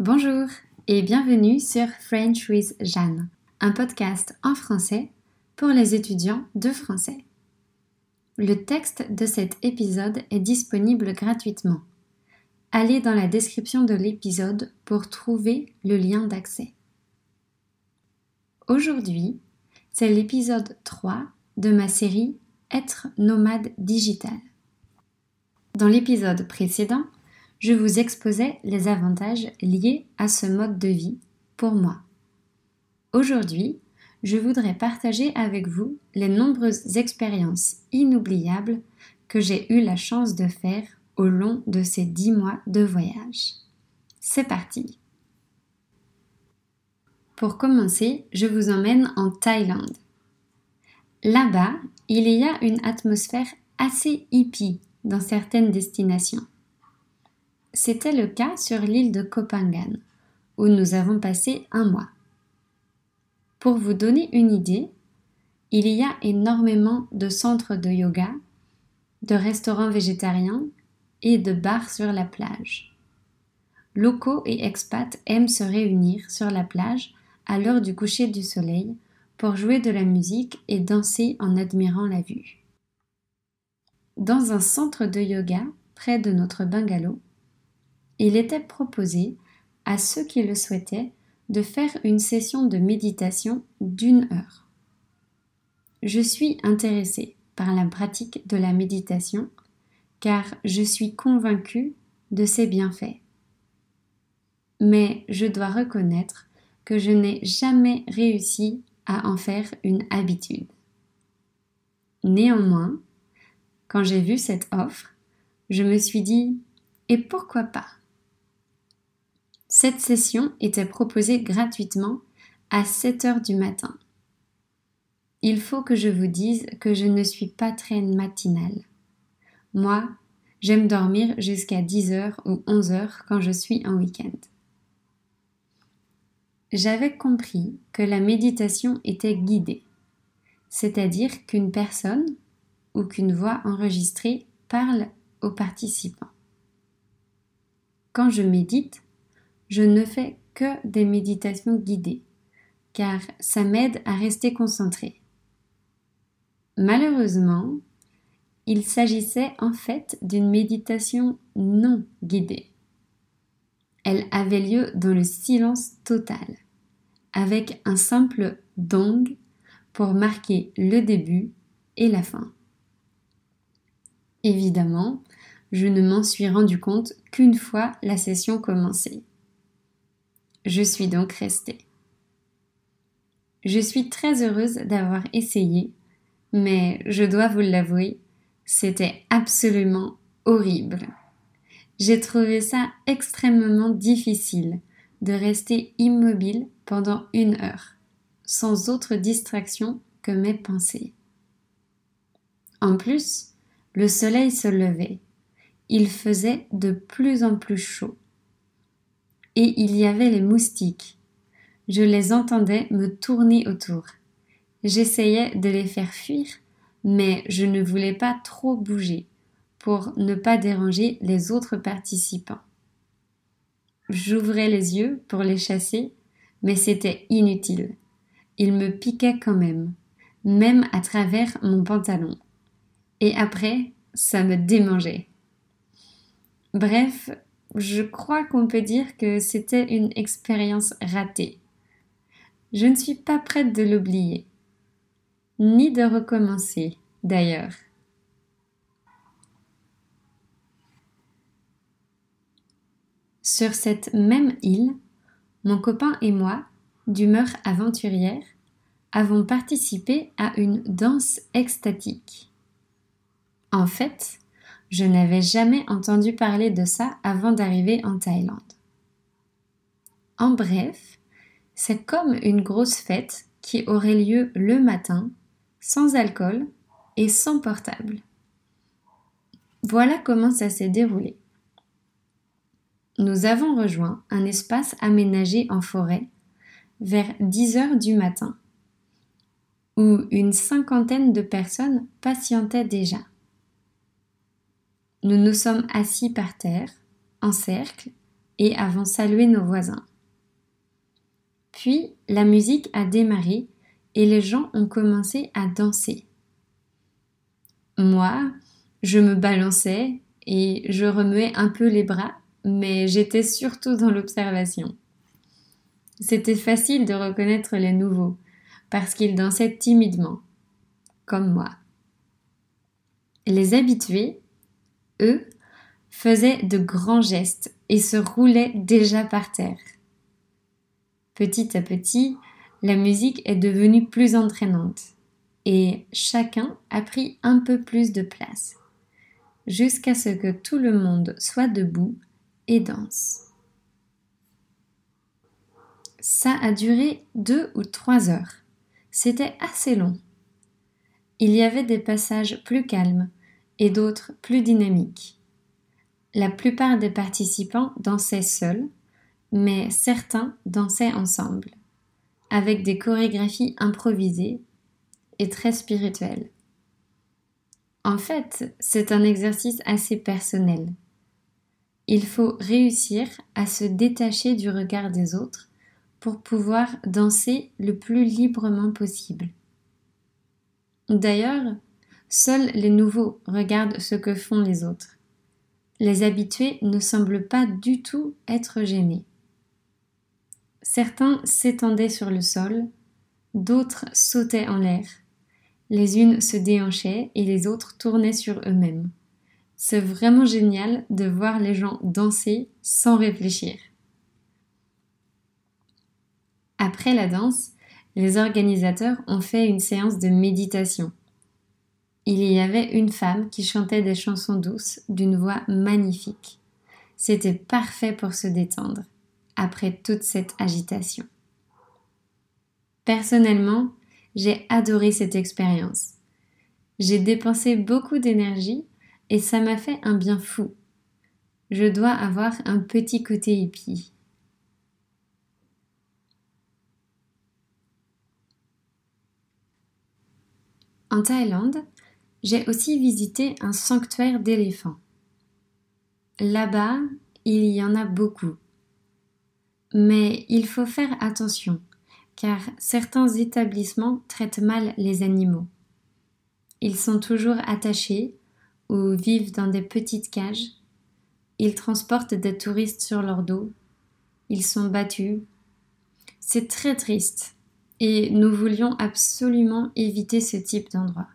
Bonjour et bienvenue sur French with Jeanne, un podcast en français pour les étudiants de français. Le texte de cet épisode est disponible gratuitement. Allez dans la description de l'épisode pour trouver le lien d'accès. Aujourd'hui, c'est l'épisode 3 de ma série Être nomade digital. Dans l'épisode précédent, je vous exposais les avantages liés à ce mode de vie pour moi. Aujourd'hui, je voudrais partager avec vous les nombreuses expériences inoubliables que j'ai eu la chance de faire au long de ces dix mois de voyage. C'est parti Pour commencer, je vous emmène en Thaïlande. Là-bas, il y a une atmosphère assez hippie dans certaines destinations. C'était le cas sur l'île de Kopangan, où nous avons passé un mois. Pour vous donner une idée, il y a énormément de centres de yoga, de restaurants végétariens et de bars sur la plage. Locaux et expats aiment se réunir sur la plage à l'heure du coucher du soleil pour jouer de la musique et danser en admirant la vue. Dans un centre de yoga près de notre bungalow, il était proposé à ceux qui le souhaitaient de faire une session de méditation d'une heure. Je suis intéressée par la pratique de la méditation car je suis convaincue de ses bienfaits. Mais je dois reconnaître que je n'ai jamais réussi à en faire une habitude. Néanmoins, quand j'ai vu cette offre, je me suis dit et pourquoi pas? Cette session était proposée gratuitement à 7 heures du matin. Il faut que je vous dise que je ne suis pas très matinale. Moi, j'aime dormir jusqu'à 10 heures ou 11 heures quand je suis en week-end. J'avais compris que la méditation était guidée, c'est-à-dire qu'une personne ou qu'une voix enregistrée parle aux participants. Quand je médite, je ne fais que des méditations guidées, car ça m'aide à rester concentré. Malheureusement, il s'agissait en fait d'une méditation non guidée. Elle avait lieu dans le silence total, avec un simple dong pour marquer le début et la fin. Évidemment, je ne m'en suis rendu compte qu'une fois la session commencée. Je suis donc restée. Je suis très heureuse d'avoir essayé, mais je dois vous l'avouer, c'était absolument horrible. J'ai trouvé ça extrêmement difficile de rester immobile pendant une heure, sans autre distraction que mes pensées. En plus, le soleil se levait. Il faisait de plus en plus chaud et il y avait les moustiques. Je les entendais me tourner autour. J'essayais de les faire fuir, mais je ne voulais pas trop bouger pour ne pas déranger les autres participants. J'ouvrais les yeux pour les chasser, mais c'était inutile. Ils me piquaient quand même, même à travers mon pantalon. Et après, ça me démangeait. Bref, je crois qu'on peut dire que c'était une expérience ratée. Je ne suis pas prête de l'oublier, ni de recommencer d'ailleurs. Sur cette même île, mon copain et moi, d'humeur aventurière, avons participé à une danse extatique. En fait, je n'avais jamais entendu parler de ça avant d'arriver en Thaïlande. En bref, c'est comme une grosse fête qui aurait lieu le matin, sans alcool et sans portable. Voilà comment ça s'est déroulé. Nous avons rejoint un espace aménagé en forêt vers 10 heures du matin, où une cinquantaine de personnes patientaient déjà. Nous nous sommes assis par terre, en cercle, et avons salué nos voisins. Puis la musique a démarré et les gens ont commencé à danser. Moi, je me balançais et je remuais un peu les bras, mais j'étais surtout dans l'observation. C'était facile de reconnaître les nouveaux, parce qu'ils dansaient timidement, comme moi. Les habitués, eux, faisaient de grands gestes et se roulaient déjà par terre. Petit à petit, la musique est devenue plus entraînante et chacun a pris un peu plus de place, jusqu'à ce que tout le monde soit debout et danse. Ça a duré deux ou trois heures. C'était assez long. Il y avait des passages plus calmes d'autres plus dynamiques. La plupart des participants dansaient seuls, mais certains dansaient ensemble, avec des chorégraphies improvisées et très spirituelles. En fait, c'est un exercice assez personnel. Il faut réussir à se détacher du regard des autres pour pouvoir danser le plus librement possible. D'ailleurs, seuls les nouveaux regardent ce que font les autres. Les habitués ne semblent pas du tout être gênés. Certains s'étendaient sur le sol, d'autres sautaient en l'air. Les unes se déhanchaient et les autres tournaient sur eux-mêmes. C'est vraiment génial de voir les gens danser sans réfléchir. Après la danse, les organisateurs ont fait une séance de méditation. Il y avait une femme qui chantait des chansons douces d'une voix magnifique. C'était parfait pour se détendre après toute cette agitation. Personnellement, j'ai adoré cette expérience. J'ai dépensé beaucoup d'énergie et ça m'a fait un bien fou. Je dois avoir un petit côté hippie. En Thaïlande, j'ai aussi visité un sanctuaire d'éléphants. Là-bas, il y en a beaucoup. Mais il faut faire attention, car certains établissements traitent mal les animaux. Ils sont toujours attachés ou vivent dans des petites cages. Ils transportent des touristes sur leur dos. Ils sont battus. C'est très triste et nous voulions absolument éviter ce type d'endroit.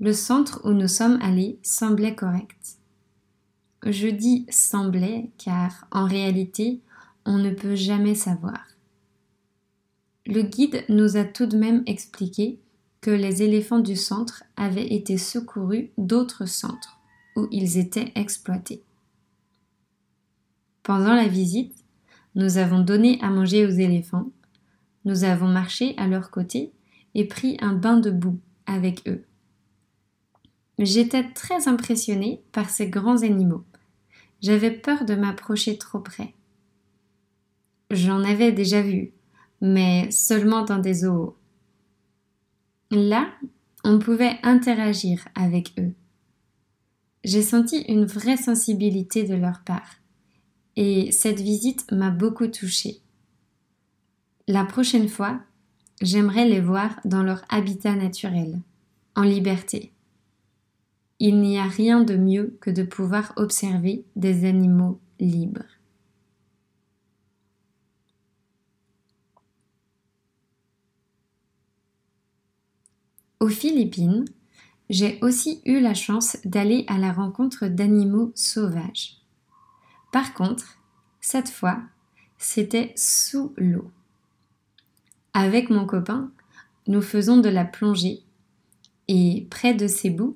Le centre où nous sommes allés semblait correct. Je dis semblait car en réalité on ne peut jamais savoir. Le guide nous a tout de même expliqué que les éléphants du centre avaient été secourus d'autres centres où ils étaient exploités. Pendant la visite, nous avons donné à manger aux éléphants nous avons marché à leur côté et pris un bain de boue avec eux. J'étais très impressionnée par ces grands animaux. J'avais peur de m'approcher trop près. J'en avais déjà vu, mais seulement dans des zoos. Là, on pouvait interagir avec eux. J'ai senti une vraie sensibilité de leur part, et cette visite m'a beaucoup touchée. La prochaine fois, j'aimerais les voir dans leur habitat naturel, en liberté. Il n'y a rien de mieux que de pouvoir observer des animaux libres. Aux Philippines, j'ai aussi eu la chance d'aller à la rencontre d'animaux sauvages. Par contre, cette fois, c'était sous l'eau. Avec mon copain, nous faisons de la plongée et près de Cebu,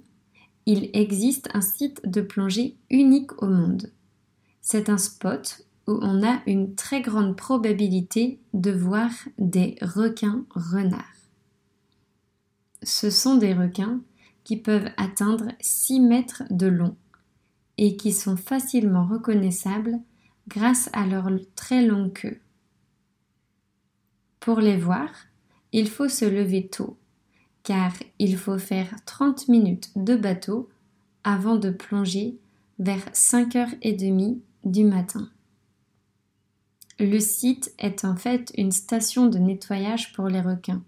il existe un site de plongée unique au monde. C'est un spot où on a une très grande probabilité de voir des requins renards. Ce sont des requins qui peuvent atteindre 6 mètres de long et qui sont facilement reconnaissables grâce à leur très longue queue. Pour les voir, il faut se lever tôt, car il faut faire 30 minutes de bateau avant de plonger vers 5h30 du matin. Le site est en fait une station de nettoyage pour les requins.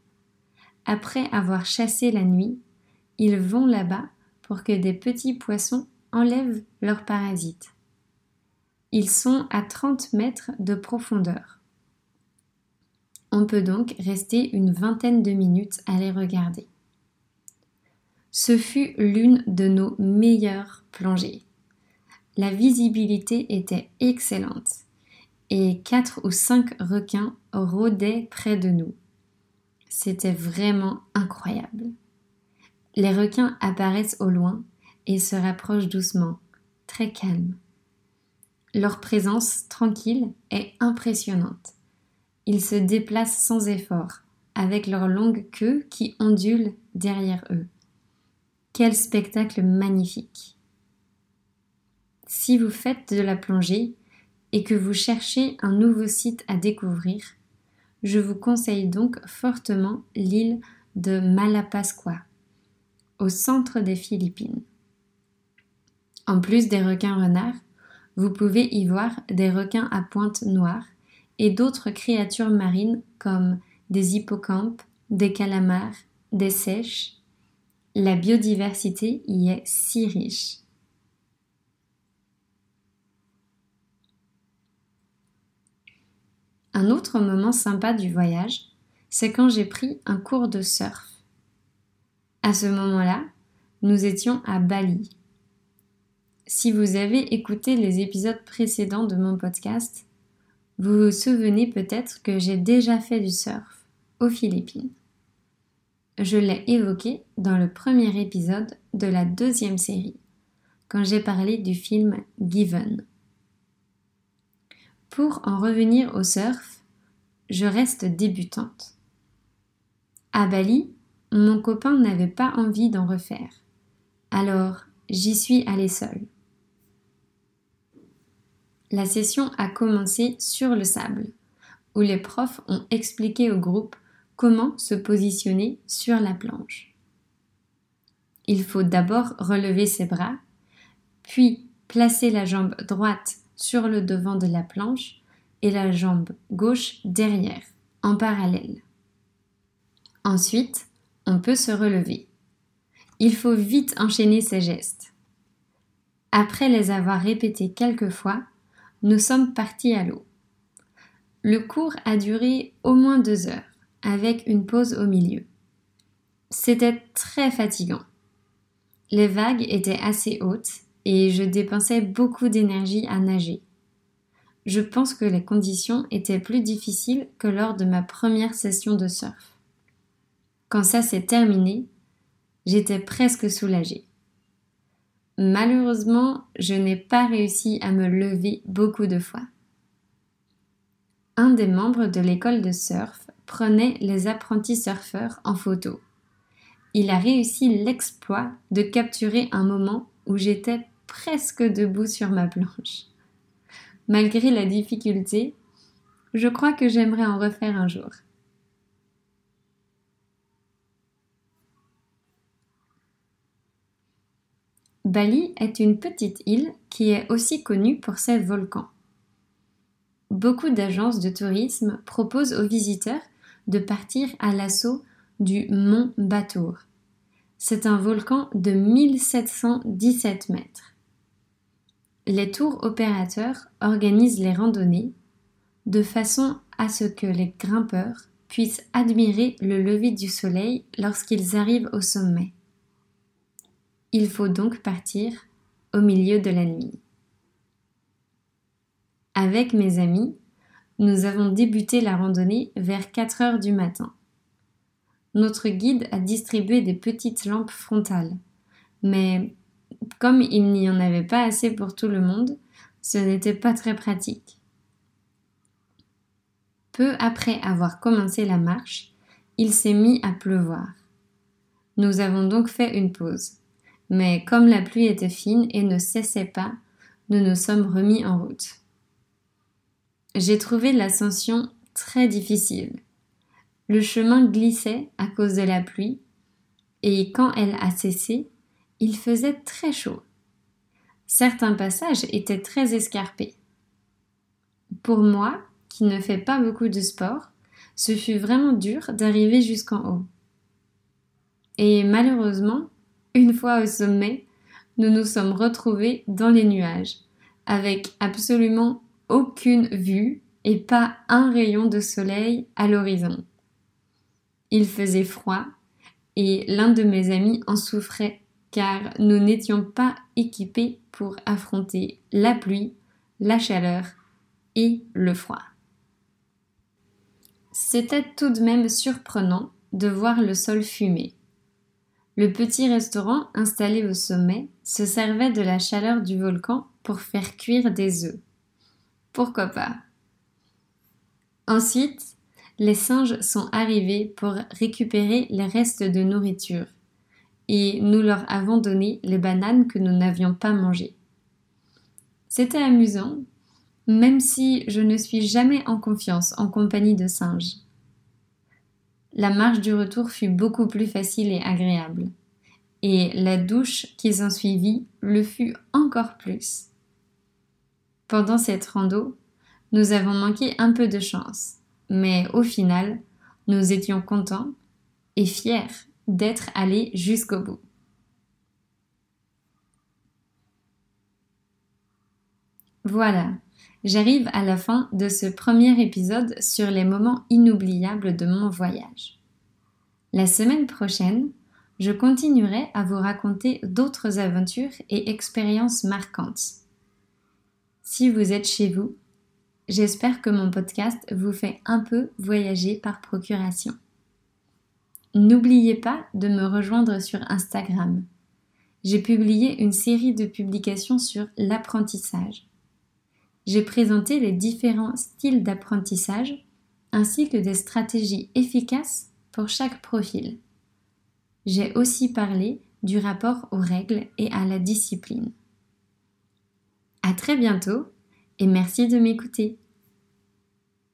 Après avoir chassé la nuit, ils vont là-bas pour que des petits poissons enlèvent leurs parasites. Ils sont à 30 mètres de profondeur. On peut donc rester une vingtaine de minutes à les regarder. Ce fut l'une de nos meilleures plongées. La visibilité était excellente et quatre ou cinq requins rôdaient près de nous. C'était vraiment incroyable. Les requins apparaissent au loin et se rapprochent doucement, très calmes. Leur présence tranquille est impressionnante. Ils se déplacent sans effort, avec leur longue queue qui ondule derrière eux. Quel spectacle magnifique. Si vous faites de la plongée et que vous cherchez un nouveau site à découvrir, je vous conseille donc fortement l'île de Malapascua, au centre des Philippines. En plus des requins renards, vous pouvez y voir des requins à pointe noire et d'autres créatures marines comme des hippocampes, des calamars, des sèches. La biodiversité y est si riche. Un autre moment sympa du voyage, c'est quand j'ai pris un cours de surf. À ce moment-là, nous étions à Bali. Si vous avez écouté les épisodes précédents de mon podcast, vous vous souvenez peut-être que j'ai déjà fait du surf aux Philippines. Je l'ai évoqué dans le premier épisode de la deuxième série, quand j'ai parlé du film Given. Pour en revenir au surf, je reste débutante. À Bali, mon copain n'avait pas envie d'en refaire. Alors, j'y suis allée seule. La session a commencé sur le sable, où les profs ont expliqué au groupe comment se positionner sur la planche. Il faut d'abord relever ses bras, puis placer la jambe droite sur le devant de la planche et la jambe gauche derrière, en parallèle. Ensuite, on peut se relever. Il faut vite enchaîner ces gestes. Après les avoir répétés quelques fois, nous sommes partis à l'eau. Le cours a duré au moins deux heures, avec une pause au milieu. C'était très fatigant. Les vagues étaient assez hautes et je dépensais beaucoup d'énergie à nager. Je pense que les conditions étaient plus difficiles que lors de ma première session de surf. Quand ça s'est terminé, j'étais presque soulagée. Malheureusement, je n'ai pas réussi à me lever beaucoup de fois. Un des membres de l'école de surf prenait les apprentis surfeurs en photo. Il a réussi l'exploit de capturer un moment où j'étais presque debout sur ma planche. Malgré la difficulté, je crois que j'aimerais en refaire un jour. Bali est une petite île qui est aussi connue pour ses volcans. Beaucoup d'agences de tourisme proposent aux visiteurs de partir à l'assaut du mont Batour. C'est un volcan de 1717 mètres. Les tours opérateurs organisent les randonnées de façon à ce que les grimpeurs puissent admirer le lever du soleil lorsqu'ils arrivent au sommet. Il faut donc partir au milieu de la nuit. Avec mes amis, nous avons débuté la randonnée vers 4 heures du matin. Notre guide a distribué des petites lampes frontales, mais comme il n'y en avait pas assez pour tout le monde, ce n'était pas très pratique. Peu après avoir commencé la marche, il s'est mis à pleuvoir. Nous avons donc fait une pause mais comme la pluie était fine et ne cessait pas, nous nous sommes remis en route. J'ai trouvé l'ascension très difficile. Le chemin glissait à cause de la pluie, et quand elle a cessé, il faisait très chaud. Certains passages étaient très escarpés, Pour moi, qui ne fais pas beaucoup de sport, ce fut vraiment dur d'arriver jusqu'en haut. Et malheureusement, une fois au sommet, nous nous sommes retrouvés dans les nuages, avec absolument aucune vue et pas un rayon de soleil à l'horizon. Il faisait froid et l'un de mes amis en souffrait car nous n'étions pas équipés pour affronter la pluie, la chaleur et le froid. C'était tout de même surprenant de voir le sol fumer. Le petit restaurant installé au sommet se servait de la chaleur du volcan pour faire cuire des œufs. Pourquoi pas? Ensuite, les singes sont arrivés pour récupérer les restes de nourriture et nous leur avons donné les bananes que nous n'avions pas mangées. C'était amusant, même si je ne suis jamais en confiance en compagnie de singes. La marche du retour fut beaucoup plus facile et agréable, et la douche qui s'ensuivit le fut encore plus. Pendant cette rando, nous avons manqué un peu de chance, mais au final, nous étions contents et fiers d'être allés jusqu'au bout. Voilà, j'arrive à la fin de ce premier épisode sur les moments inoubliables de mon voyage. La semaine prochaine, je continuerai à vous raconter d'autres aventures et expériences marquantes. Si vous êtes chez vous, j'espère que mon podcast vous fait un peu voyager par procuration. N'oubliez pas de me rejoindre sur Instagram. J'ai publié une série de publications sur l'apprentissage. J'ai présenté les différents styles d'apprentissage ainsi que des stratégies efficaces pour chaque profil. J'ai aussi parlé du rapport aux règles et à la discipline. À très bientôt et merci de m'écouter.